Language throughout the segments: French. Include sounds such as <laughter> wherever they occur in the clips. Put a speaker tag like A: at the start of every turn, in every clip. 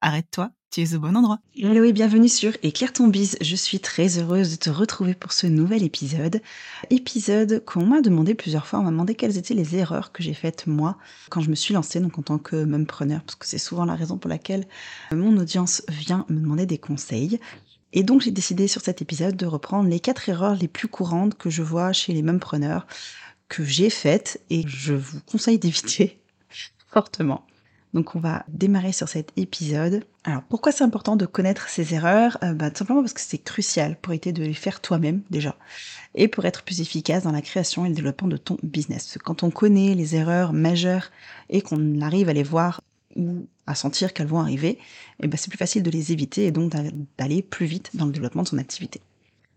A: arrête-toi, tu es au bon endroit.
B: Hello et bienvenue sur Éclaire ton bise. Je suis très heureuse de te retrouver pour ce nouvel épisode. Épisode qu'on m'a demandé plusieurs fois. On m'a demandé quelles étaient les erreurs que j'ai faites moi quand je me suis lancée donc en tant que preneur, parce que c'est souvent la raison pour laquelle mon audience vient me demander des conseils. Et donc j'ai décidé sur cet épisode de reprendre les quatre erreurs les plus courantes que je vois chez les preneurs que j'ai faites et je vous conseille d'éviter <laughs> fortement. Donc on va démarrer sur cet épisode. Alors pourquoi c'est important de connaître ces erreurs? Euh, bah, Tout simplement parce que c'est crucial pour éviter de les faire toi-même déjà et pour être plus efficace dans la création et le développement de ton business. Quand on connaît les erreurs majeures et qu'on arrive à les voir ou à sentir qu'elles vont arriver, eh ben, c'est plus facile de les éviter et donc d'aller plus vite dans le développement de son activité.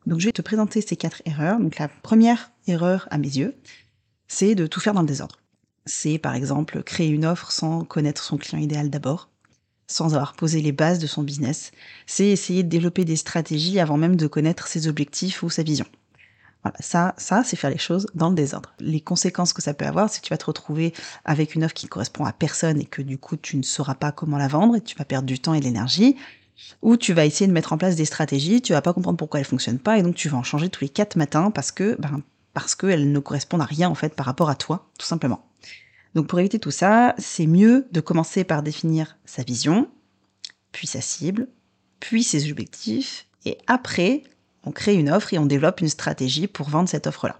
B: Donc je vais te présenter ces quatre erreurs. Donc la première erreur à mes yeux, c'est de tout faire dans le désordre c'est par exemple créer une offre sans connaître son client idéal d'abord, sans avoir posé les bases de son business. C'est essayer de développer des stratégies avant même de connaître ses objectifs ou sa vision. Voilà, ça, ça, c'est faire les choses dans le désordre. Les conséquences que ça peut avoir, c'est que tu vas te retrouver avec une offre qui correspond à personne et que du coup, tu ne sauras pas comment la vendre et tu vas perdre du temps et de l'énergie. Ou tu vas essayer de mettre en place des stratégies, tu vas pas comprendre pourquoi elles fonctionnent pas et donc tu vas en changer tous les quatre matins parce que, ben, parce qu'elles ne correspondent à rien en fait par rapport à toi, tout simplement. Donc pour éviter tout ça, c'est mieux de commencer par définir sa vision, puis sa cible, puis ses objectifs, et après, on crée une offre et on développe une stratégie pour vendre cette offre-là.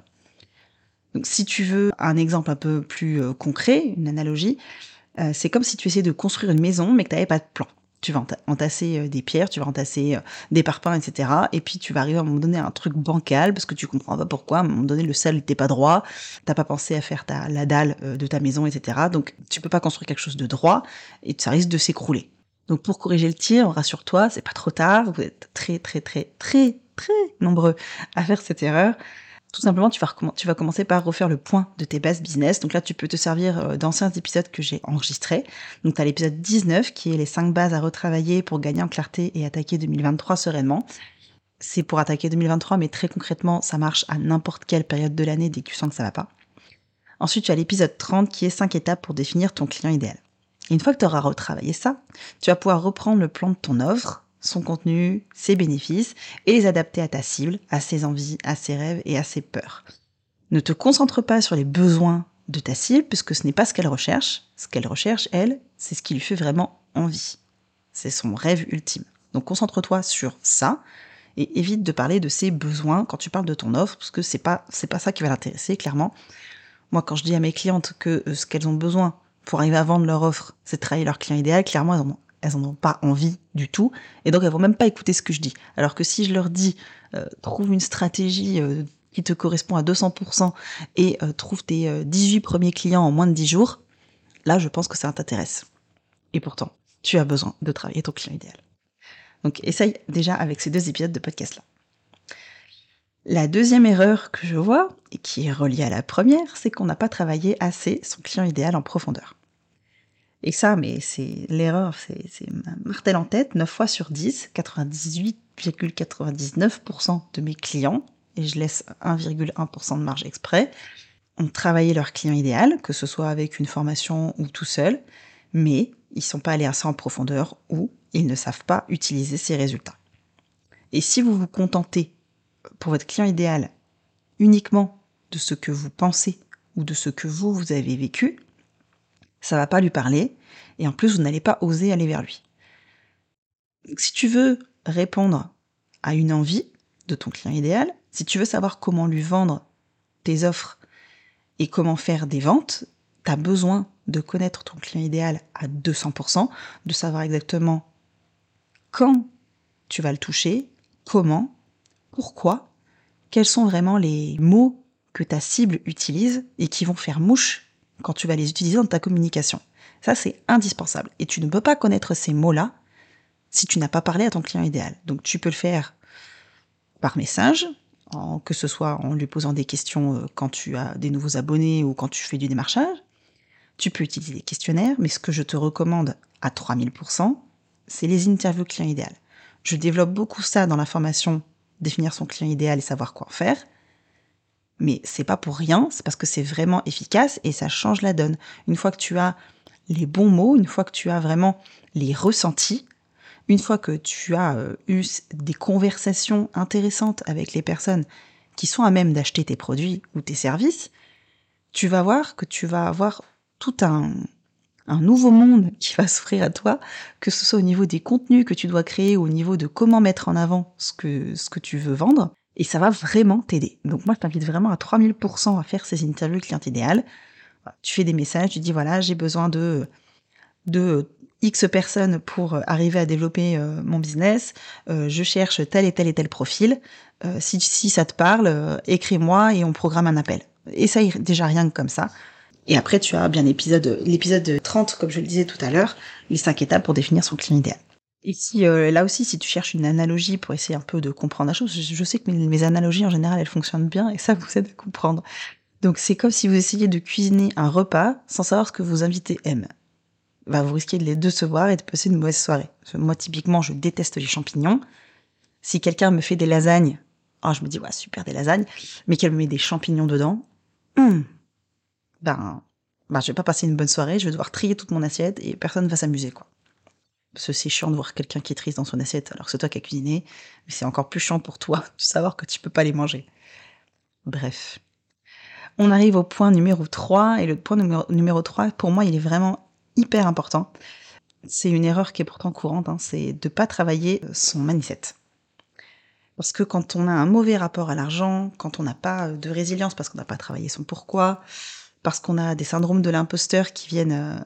B: Donc si tu veux un exemple un peu plus euh, concret, une analogie, euh, c'est comme si tu essayais de construire une maison mais que tu n'avais pas de plan tu vas entasser euh, des pierres, tu vas entasser euh, des parpaings, etc. Et puis tu vas arriver à un moment donné à un truc bancal parce que tu comprends pas pourquoi. À un moment donné, le sol n'était pas droit, t'as pas pensé à faire ta, la dalle euh, de ta maison, etc. Donc tu peux pas construire quelque chose de droit et ça risque de s'écrouler. Donc pour corriger le tir, rassure-toi, c'est pas trop tard. Vous êtes très très très très très nombreux à faire cette erreur tout simplement, tu vas, commencer par refaire le point de tes bases business. Donc là, tu peux te servir euh, d'anciens épisodes que j'ai enregistrés. Donc tu as l'épisode 19 qui est les 5 bases à retravailler pour gagner en clarté et attaquer 2023 sereinement. C'est pour attaquer 2023, mais très concrètement, ça marche à n'importe quelle période de l'année dès que tu sens que ça va pas. Ensuite, tu as l'épisode 30 qui est 5 étapes pour définir ton client idéal. une fois que tu auras retravaillé ça, tu vas pouvoir reprendre le plan de ton offre, son contenu, ses bénéfices, et les adapter à ta cible, à ses envies, à ses rêves et à ses peurs. Ne te concentre pas sur les besoins de ta cible, puisque ce n'est pas ce qu'elle recherche. Ce qu'elle recherche, elle, c'est ce qui lui fait vraiment envie. C'est son rêve ultime. Donc concentre-toi sur ça et évite de parler de ses besoins quand tu parles de ton offre, parce que c'est pas c'est pas ça qui va l'intéresser clairement. Moi, quand je dis à mes clientes que euh, ce qu'elles ont besoin pour arriver à vendre leur offre, c'est de travailler leur client idéal, clairement, elles ont elles en ont pas envie du tout, et donc elles vont même pas écouter ce que je dis. Alors que si je leur dis, euh, trouve une stratégie euh, qui te correspond à 200% et euh, trouve tes 18 premiers clients en moins de 10 jours, là je pense que ça t'intéresse. Et pourtant, tu as besoin de travailler ton client idéal. Donc essaye déjà avec ces deux épisodes de podcast là. La deuxième erreur que je vois, et qui est reliée à la première, c'est qu'on n'a pas travaillé assez son client idéal en profondeur. Et ça, mais c'est l'erreur, c'est martel en tête, 9 fois sur 10, 98,99% de mes clients, et je laisse 1,1% de marge exprès, ont travaillé leur client idéal, que ce soit avec une formation ou tout seul, mais ils sont pas allés assez en profondeur ou ils ne savent pas utiliser ces résultats. Et si vous vous contentez pour votre client idéal uniquement de ce que vous pensez ou de ce que vous, vous avez vécu, ça va pas lui parler, et en plus vous n'allez pas oser aller vers lui. si tu veux répondre à une envie de ton client idéal, si tu veux savoir comment lui vendre tes offres et comment faire des ventes, tu as besoin de connaître ton client idéal à 200%, de savoir exactement quand tu vas le toucher, comment, pourquoi, quels sont vraiment les mots que ta cible utilise et qui vont faire mouche quand tu vas les utiliser dans ta communication. Ça, c'est indispensable. Et tu ne peux pas connaître ces mots-là si tu n'as pas parlé à ton client idéal. Donc tu peux le faire par message, que ce soit en lui posant des questions euh, quand tu as des nouveaux abonnés ou quand tu fais du démarchage. Tu peux utiliser des questionnaires, mais ce que je te recommande à 3000%, c'est les interviews client idéal. Je développe beaucoup ça dans la formation définir son client idéal et savoir quoi en faire. Mais c'est pas pour rien, c'est parce que c'est vraiment efficace et ça change la donne. Une fois que tu as les bons mots, une fois que tu as vraiment les ressentis, une fois que tu as euh, eu des conversations intéressantes avec les personnes qui sont à même d'acheter tes produits ou tes services, tu vas voir que tu vas avoir tout un, un nouveau monde qui va s'offrir à toi, que ce soit au niveau des contenus que tu dois créer au niveau de comment mettre en avant ce que, ce que tu veux vendre. Et ça va vraiment t'aider. Donc moi, je t'invite vraiment à 3000% à faire ces interviews client idéal. Tu fais des messages, tu dis voilà, j'ai besoin de, de X personnes pour arriver à développer euh, mon business. Euh, je cherche tel et tel et tel profil. Euh, si, si ça te parle, écris-moi et on programme un appel. Essaye déjà rien que comme ça. Et après, tu as bien l'épisode, l'épisode 30, comme je le disais tout à l'heure, les cinq étapes pour définir son client idéal. Et si, là aussi, si tu cherches une analogie pour essayer un peu de comprendre la chose, je, sais que mes, analogies en général, elles fonctionnent bien et ça vous aide à comprendre. Donc c'est comme si vous essayiez de cuisiner un repas sans savoir ce que vos invités aiment bah, vous risquez de les décevoir et de passer une mauvaise soirée. Moi, typiquement, je déteste les champignons. Si quelqu'un me fait des lasagnes, oh, je me dis, ouais, super, des lasagnes, mais qu'elle me met des champignons dedans, hum, ben, ben, je vais pas passer une bonne soirée, je vais devoir trier toute mon assiette et personne va s'amuser, quoi. Parce c'est chiant de voir quelqu'un qui est triste dans son assiette alors que c'est toi qui as cuisiné, mais c'est encore plus chiant pour toi <laughs> de savoir que tu peux pas les manger. Bref. On arrive au point numéro 3, et le point numéro, numéro 3, pour moi, il est vraiment hyper important. C'est une erreur qui est pourtant courante, hein, c'est de pas travailler son mindset. Parce que quand on a un mauvais rapport à l'argent, quand on n'a pas de résilience parce qu'on n'a pas travaillé son pourquoi, parce qu'on a des syndromes de l'imposteur qui viennent euh,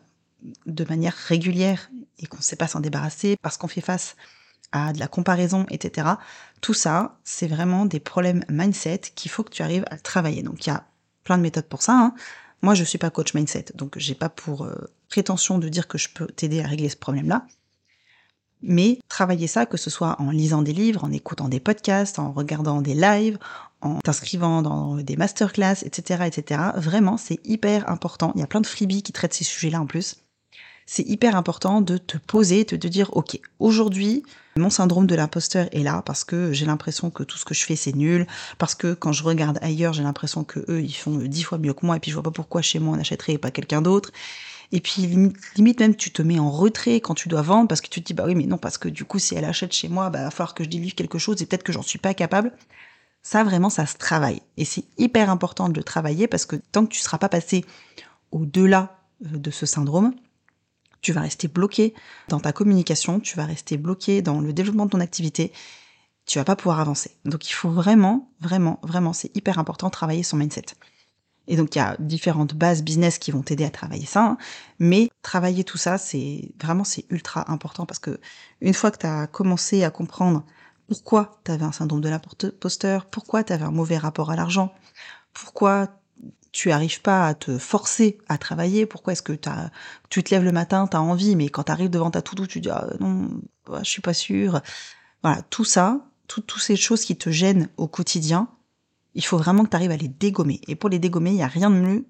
B: de manière régulière et qu'on ne sait pas s'en débarrasser, parce qu'on fait face à de la comparaison, etc. Tout ça, c'est vraiment des problèmes mindset qu'il faut que tu arrives à travailler. Donc il y a plein de méthodes pour ça. Hein. Moi, je suis pas coach mindset, donc j'ai pas pour euh, prétention de dire que je peux t'aider à régler ce problème-là. Mais travailler ça, que ce soit en lisant des livres, en écoutant des podcasts, en regardant des lives, en t'inscrivant dans des masterclass, etc., etc. Vraiment, c'est hyper important. Il y a plein de freebies qui traitent ces sujets-là en plus c'est hyper important de te poser, de te dire, ok, aujourd'hui, mon syndrome de l'imposteur est là parce que j'ai l'impression que tout ce que je fais c'est nul, parce que quand je regarde ailleurs, j'ai l'impression que eux ils font dix fois mieux que moi et puis je vois pas pourquoi chez moi on achèterait et pas quelqu'un d'autre. Et puis limite, même tu te mets en retrait quand tu dois vendre parce que tu te dis bah oui mais non parce que du coup si elle achète chez moi bah va falloir que je délivre quelque chose et peut-être que j'en suis pas capable. Ça vraiment ça se travaille et c'est hyper important de le travailler parce que tant que tu seras pas passé au-delà euh, de ce syndrome, tu vas rester bloqué dans ta communication, tu vas rester bloqué dans le développement de ton activité, tu vas pas pouvoir avancer. Donc il faut vraiment, vraiment, vraiment, c'est hyper important travailler son mindset. Et donc il y a différentes bases business qui vont t'aider à travailler ça, hein. mais travailler tout ça, c'est vraiment c'est ultra important parce que une fois que tu as commencé à comprendre pourquoi tu avais un syndrome de l'imposteur, pourquoi tu avais un mauvais rapport à l'argent, pourquoi tu arrives pas à te forcer à travailler, pourquoi est-ce que tu te lèves le matin, tu as envie, mais quand tu arrives devant ta tout tu dis ah, non, bah, je suis pas sûre. Voilà, tout ça, toutes ces choses qui te gênent au quotidien, il faut vraiment que tu arrives à les dégommer. Et pour les dégommer, il n'y a rien de mieux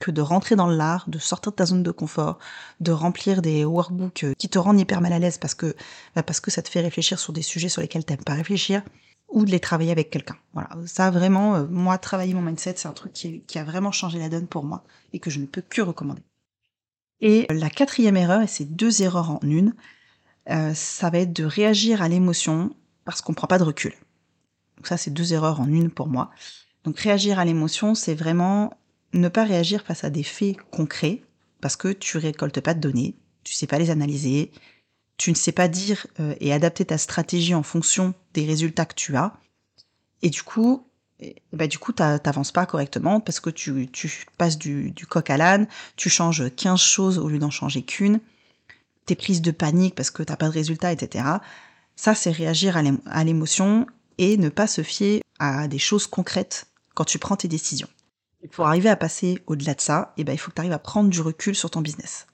B: que de rentrer dans l'art, de sortir de ta zone de confort, de remplir des workbooks qui te rendent hyper mal à l'aise parce que, bah, parce que ça te fait réfléchir sur des sujets sur lesquels t'aimes pas réfléchir, ou de les travailler avec quelqu'un. Voilà, ça vraiment, euh, moi, travailler mon mindset, c'est un truc qui, a vraiment changé la donne pour moi et que je ne peux que recommander. Et la quatrième erreur, et c'est deux erreurs en une, euh, ça va être de réagir à l'émotion parce qu'on prend pas de recul. Donc ça, c'est deux erreurs en une pour moi. Donc réagir à l'émotion, c'est vraiment ne pas réagir face à des faits concrets parce que tu récoltes pas de données, tu sais pas les analyser, tu ne sais pas dire euh, et adapter ta stratégie en fonction des résultats que tu as. Et du coup, bah du coup, t'avances pas correctement parce que tu, tu passes du, du coq à l'âne, tu changes 15 choses au lieu d'en changer qu'une, t'es prise de panique parce que t'as pas de résultats, etc. Ça, c'est réagir à l'émotion et ne pas se fier à des choses concrètes quand tu prends tes décisions. Et pour arriver à passer au-delà de ça, eh ben, il faut que tu arrives à prendre du recul sur ton business.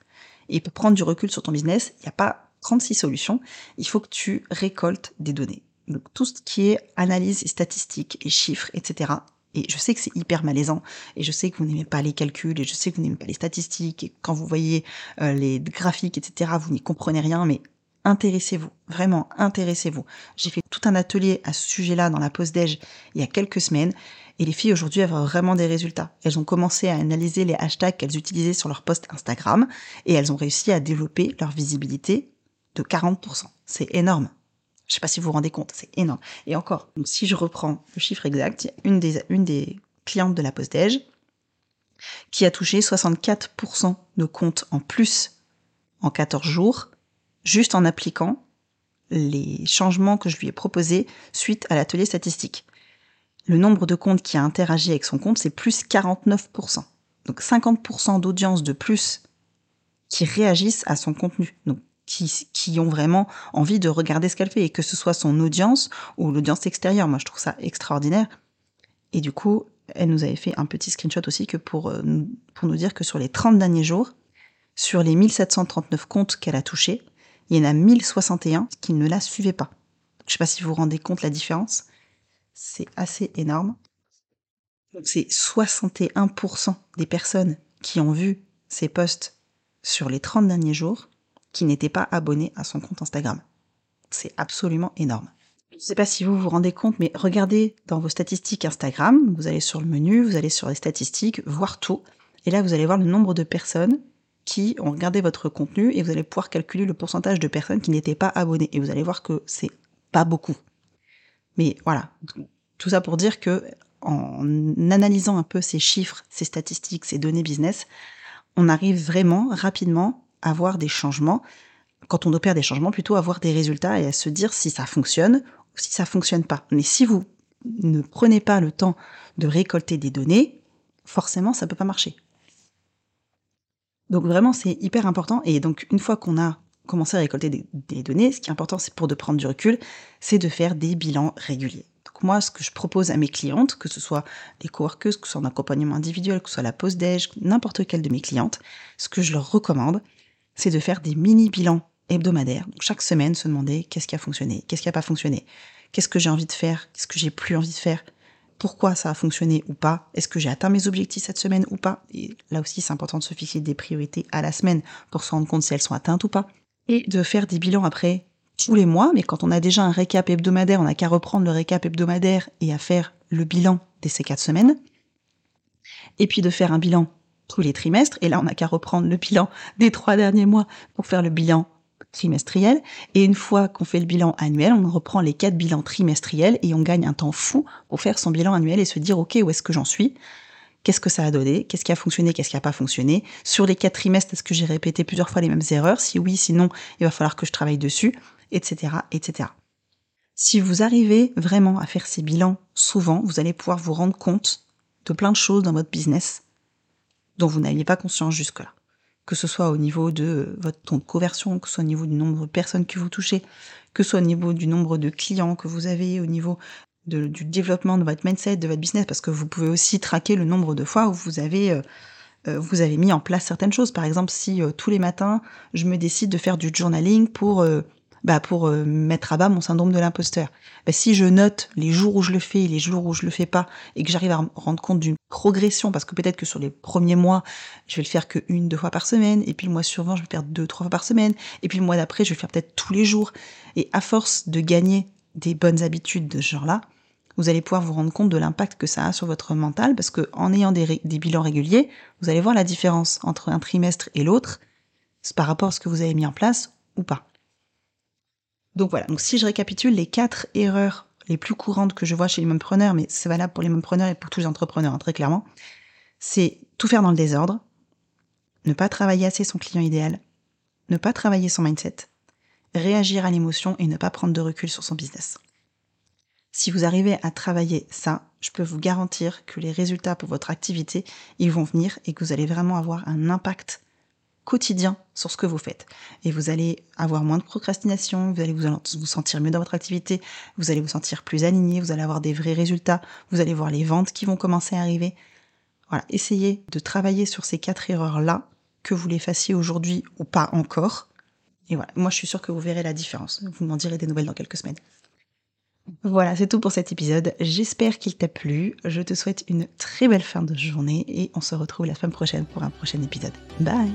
B: Et pour prendre du recul sur ton business, il n'y a pas 36 solutions, il faut que tu récoltes des données. Donc, tout ce qui est analyse et statistiques et chiffres, etc. Et je sais que c'est hyper malaisant, et je sais que vous n'aimez pas les calculs, et je sais que vous n'aimez pas les statistiques, et quand vous voyez euh, les graphiques, etc., vous n'y comprenez rien, mais intéressez-vous, vraiment intéressez-vous. J'ai fait tout un atelier à ce sujet-là dans la pause déj il y a quelques semaines, et les filles aujourd'hui avaient vraiment des résultats. Elles ont commencé à analyser les hashtags qu'elles utilisaient sur leur post Instagram, et elles ont réussi à développer leur visibilité de 40%. C'est énorme. Je sais pas si vous vous rendez compte, c'est énorme. Et encore, si je reprends le chiffre exact, une des, une des clientes de la post-déj qui a touché 64% de comptes en plus en 14 jours, juste en appliquant les changements que je lui ai proposés suite à l'atelier statistique. Le nombre de comptes qui a interagi avec son compte, c'est plus 49%. Donc 50% d'audience de plus qui réagissent à son contenu. Qui, ont vraiment envie de regarder ce qu'elle fait, et que ce soit son audience ou l'audience extérieure. Moi, je trouve ça extraordinaire. Et du coup, elle nous avait fait un petit screenshot aussi que pour, euh, pour nous dire que sur les 30 derniers jours, sur les 1739 comptes qu'elle a touchés, il y en a 1061 qui ne la suivaient pas. Je sais pas si vous vous rendez compte la différence. C'est assez énorme. Donc c'est 61% des personnes qui ont vu ces posts sur les 30 derniers jours qui n'était pas abonné à son compte Instagram. C'est absolument énorme. Je ne sais pas si vous vous rendez compte, mais regardez dans vos statistiques Instagram, vous allez sur le menu, vous allez sur les statistiques, voir tout, et là vous allez voir le nombre de personnes qui ont regardé votre contenu et vous allez pouvoir calculer le pourcentage de personnes qui n'étaient pas abonnées et vous allez voir que c'est pas beaucoup. Mais voilà, tout ça pour dire que en analysant un peu ces chiffres, ces statistiques, ces données business, on arrive vraiment rapidement avoir des changements, quand on opère des changements, plutôt avoir des résultats et à se dire si ça fonctionne ou si ça fonctionne pas. Mais si vous ne prenez pas le temps de récolter des données, forcément, ça peut pas marcher. Donc vraiment, c'est hyper important. Et donc, une fois qu'on a commencé à récolter des, données, ce qui est important, c'est pour de prendre du recul, c'est de faire des bilans réguliers. Donc moi, ce que je propose à mes clientes, que ce soit les coworkers, que ce soit en accompagnement individuel, que ce soit la pause déj, n'importe quelle de mes clientes, ce que je leur recommande, c'est de faire des mini-bilans hebdomadaires. Donc chaque semaine, se demander qu'est-ce qui a fonctionné, qu'est-ce qui n'a pas fonctionné, qu'est-ce que j'ai envie de faire, qu'est-ce que j'ai plus envie de faire, pourquoi ça a fonctionné ou pas, est-ce que j'ai atteint mes objectifs cette semaine ou pas. Et là aussi, c'est important de se fixer des priorités à la semaine pour se rendre compte si elles sont atteintes ou pas. Et de faire des bilans après tous les mois, mais quand on a déjà un récap hebdomadaire, on n'a qu'à reprendre le récap hebdomadaire et à faire le bilan de ces quatre semaines. Et puis de faire un bilan tous les trimestres. Et là, on n'a qu'à reprendre le bilan des trois derniers mois pour faire le bilan trimestriel. Et une fois qu'on fait le bilan annuel, on reprend les quatre bilans trimestriels et on gagne un temps fou pour faire son bilan annuel et se dire, OK, où est-ce que j'en suis? Qu'est-ce que ça a donné? Qu'est-ce qui a fonctionné? Qu'est-ce qui n'a pas fonctionné? Sur les quatre trimestres, est-ce que j'ai répété plusieurs fois les mêmes erreurs? Si oui, sinon, il va falloir que je travaille dessus, etc., etc. Si vous arrivez vraiment à faire ces bilans souvent, vous allez pouvoir vous rendre compte de plein de choses dans votre business dont vous n'aviez pas conscience jusque-là. Que ce soit au niveau de votre taux de conversion, que ce soit au niveau du nombre de personnes que vous touchez, que ce soit au niveau du nombre de clients que vous avez, au niveau du développement de votre mindset, de votre business, parce que vous pouvez aussi traquer le nombre de fois où vous avez, euh, euh, vous avez mis en place certaines choses. Par exemple, si euh, tous les matins, je me décide de faire du journaling pour bah pour euh, mettre à bas mon syndrome de l'imposteur. Bah, si je note les jours où je le fais et les jours où je le fais pas, et que j'arrive à me rendre compte d'une progression, parce que peut-être que sur les premiers mois, je vais le faire que une, deux fois par semaine, et puis le mois suivant, je vais le faire deux, trois fois par semaine, et puis le mois d'après, je vais le faire peut-être tous les jours. Et à force de gagner des bonnes habitudes de ce genre-là, vous allez pouvoir vous rendre compte de l'impact que ça a sur votre mental, parce que en ayant des, des bilans réguliers, vous allez voir la différence entre un trimestre et l'autre, par rapport à ce que vous avez mis en place ou pas. Donc voilà, donc si je récapitule les quatre erreurs les plus courantes que je vois chez les mompreneurs, mais c'est valable pour les mompreneurs et pour tous les entrepreneurs, hein, très clairement, c'est tout faire dans le désordre, ne pas travailler assez son client idéal, ne pas travailler son mindset, réagir à l'émotion et ne pas prendre de recul sur son business. Si vous arrivez à travailler ça, je peux vous garantir que les résultats pour votre activité, ils vont venir et que vous allez vraiment avoir un impact quotidien sur ce que vous faites. Et vous allez avoir moins de procrastination, vous allez vous, sentir mieux dans votre activité, vous allez vous sentir plus aligné, vous allez avoir des vrais résultats, vous allez voir les ventes qui vont commencer à arriver. Voilà, essayez de travailler sur ces quatre erreurs-là, que vous les fassiez aujourd'hui ou pas encore. Et voilà, moi je suis sûre que vous verrez la différence. Vous m'en direz des nouvelles dans quelques semaines. Voilà, c'est tout pour cet épisode. J'espère qu'il t'a plu. Je te souhaite une très belle fin de journée et on se retrouve la semaine prochaine pour un prochain épisode. Bye